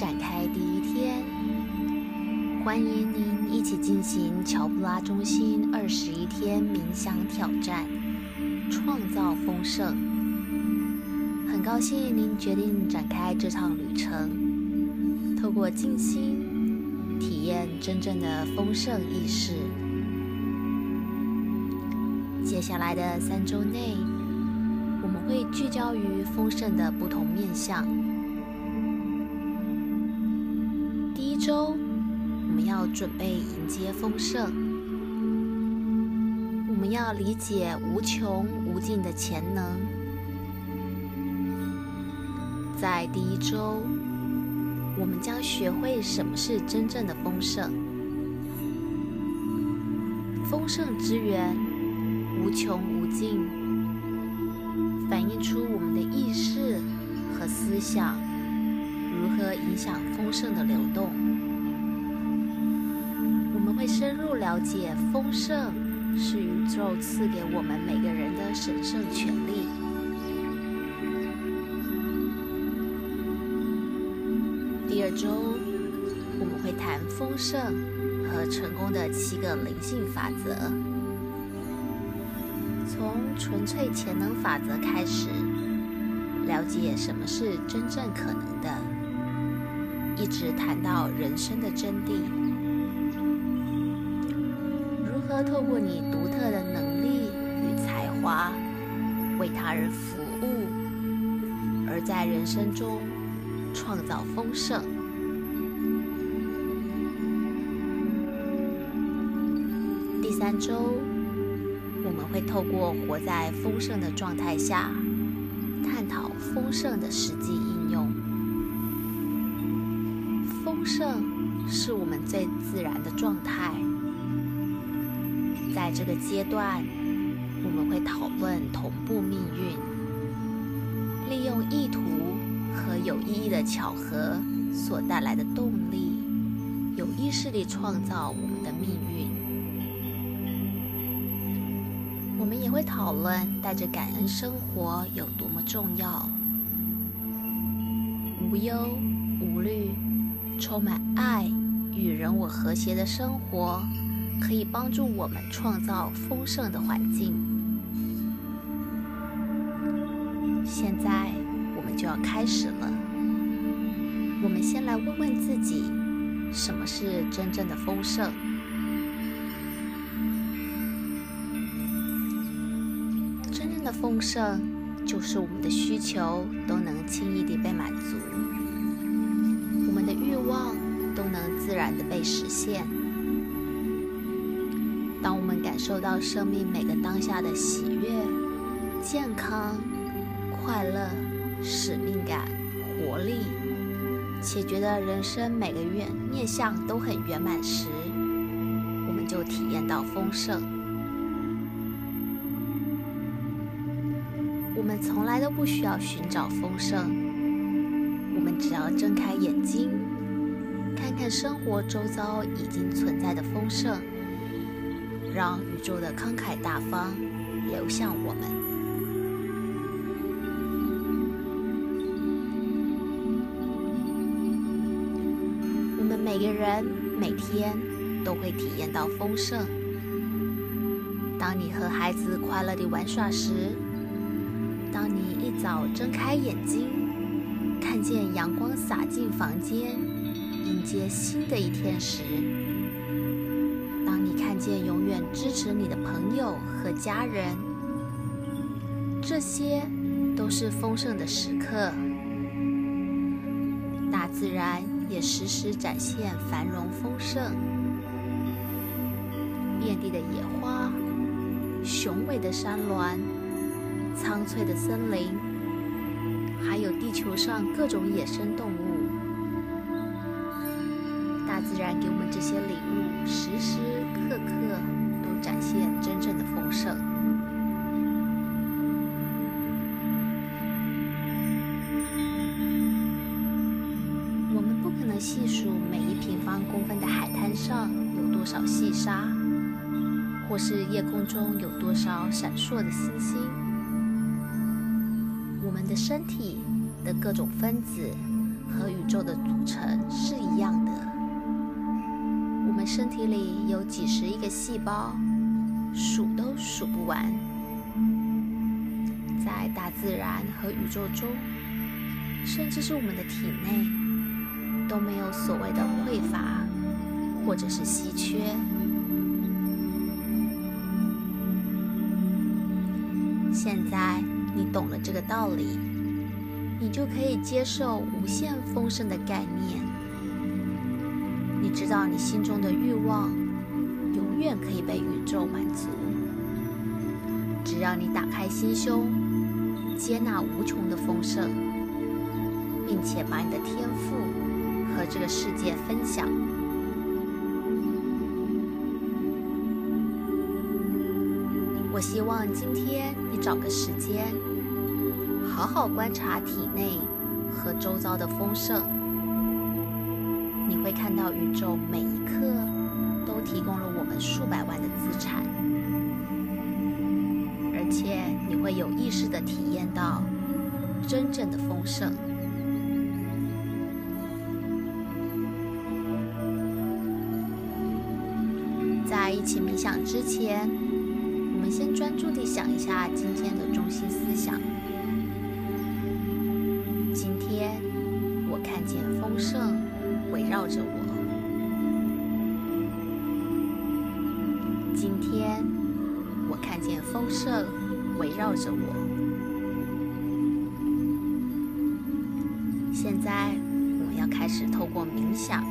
展开第一天，欢迎您一起进行乔布拉中心二十一天冥想挑战，创造丰盛。很高兴您决定展开这场旅程，透过静心体验真正的丰盛意识。接下来的三周内，我们会聚焦于丰盛的不同面向。周，我们要准备迎接丰盛。我们要理解无穷无尽的潜能。在第一周，我们将学会什么是真正的丰盛。丰盛之源无穷无尽，反映出我们的意识和思想和影响丰盛的流动。我们会深入了解，丰盛是宇宙赐给我们每个人的神圣权利。第二周，我们会谈丰盛和成功的七个灵性法则，从纯粹潜能法则开始，了解什么是真正可能的，一直谈到人生的真谛。如何透过你独特的能力与才华，为他人服务，而在人生中创造丰盛。第三周，我们会透过活在丰盛的状态下，探讨丰盛的实际意义。丰盛是我们最自然的状态。在这个阶段，我们会讨论同步命运，利用意图和有意义的巧合所带来的动力，有意识地创造我们的命运。我们也会讨论带着感恩生活有多么重要，无忧无虑、充满爱与人我和谐的生活。可以帮助我们创造丰盛的环境。现在我们就要开始了。我们先来问问自己，什么是真正的丰盛？真正的丰盛就是我们的需求都能轻易地被满足，能自然的被实现。当我们感受到生命每个当下的喜悦、健康、快乐、使命感、活力，且觉得人生每个愿面向都很圆满时，我们就体验到丰盛。我们从来都不需要寻找丰盛，我们只要睁开眼睛，看看生活周遭已经存在的丰盛。让宇宙的慷慨大方流向我们。我们每个人每天都会体验到丰盛。当你和孩子快乐地玩耍时，当你一早睁开眼睛，看见阳光洒进房间，迎接新的一天时。当你看见永远支持你的朋友和家人，这些都是丰盛的时刻。大自然也时时展现繁荣丰盛，遍地的野花、雄伟的山峦、苍翠的森林，还有地球上各种野生动物。然给我们这些礼物，时时。刻刻都展现真正的丰盛。我们不可能细数每一平方公分的海滩上有多少细沙，或是夜空中有多少闪烁的星星。我们的身体的各种分子和宇宙的组成是。身体里有几十亿个细胞，数都数不完。在大自然和宇宙中，甚至是我们的体内，都没有所谓的匮乏或者是稀缺。现在你懂了这个道理，你就可以接受无限丰盛的概念。你知道你心中的欲望永远可以被宇宙满足，只要你打开心胸，接纳无穷的丰盛，并且把你的天赋和这个世界分享。我希望今天你找个时间，好好观察体内和周遭的丰盛。你会看到宇宙每一刻都提供了我们数百万的资产，而且你会有意识地体验到真正的丰盛。在一起冥想之前。我们先专注地想一下今天的中心思想。今天我看见丰盛绕着我。今天我看见丰盛围绕着我。现在我要开始透过冥想，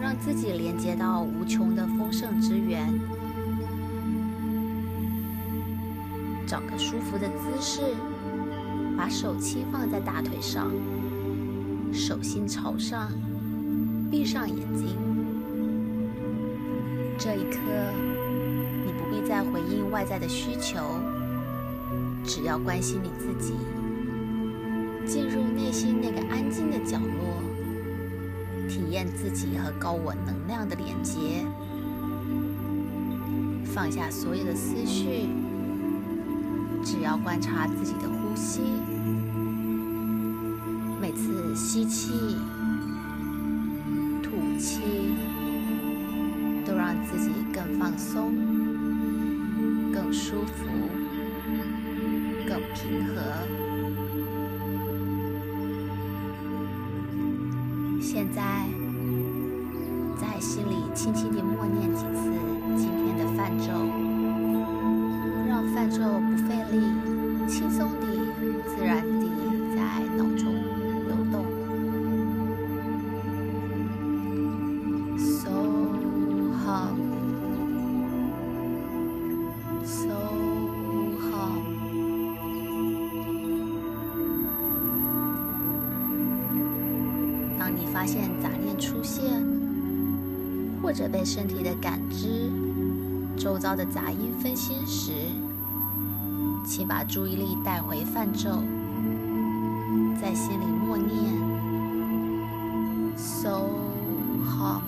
让自己连接到无穷的丰盛之源。找个舒服的姿势，把手轻放在大腿上，手心朝上，闭上眼睛。这一刻，你不必再回应外在的需求，只要关心你自己，进入内心那个安静的角落，体验自己和高我能量的连接，放下所有的思绪。只要观察自己的呼吸，每次吸气、吐气，都让自己更放松、更舒服、更平和。现在，在心里轻轻地默念几次现杂念出现，或者被身体的感知、周遭的杂音分心时，请把注意力带回泛咒，在心里默念：So hum,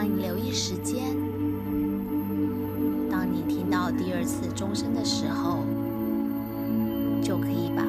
帮你留意时间，当你听到第二次钟声的时候，就可以把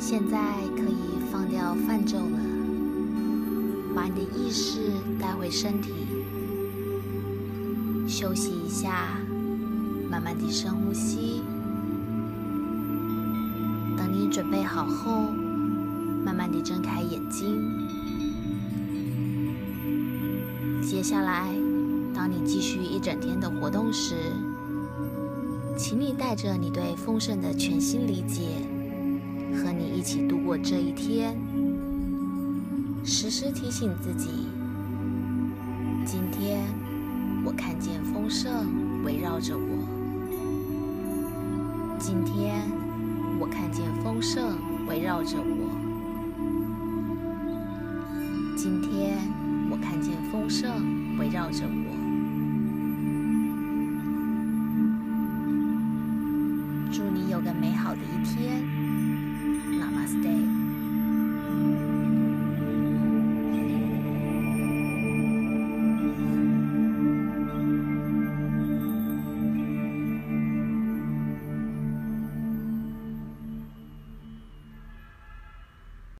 现在可以放掉泛咒了，把你的意识带回身体，休息一下，慢慢地深呼吸。等你准备好后，慢慢地睁开眼睛。接下来，当你继续一整天的活动时，请你带着你对丰盛的全新理解，一起度过这一天。时时提醒自己：今天我看见丰盛围绕着我。今天我看见丰盛围绕着我。今天我看见丰盛围绕着我。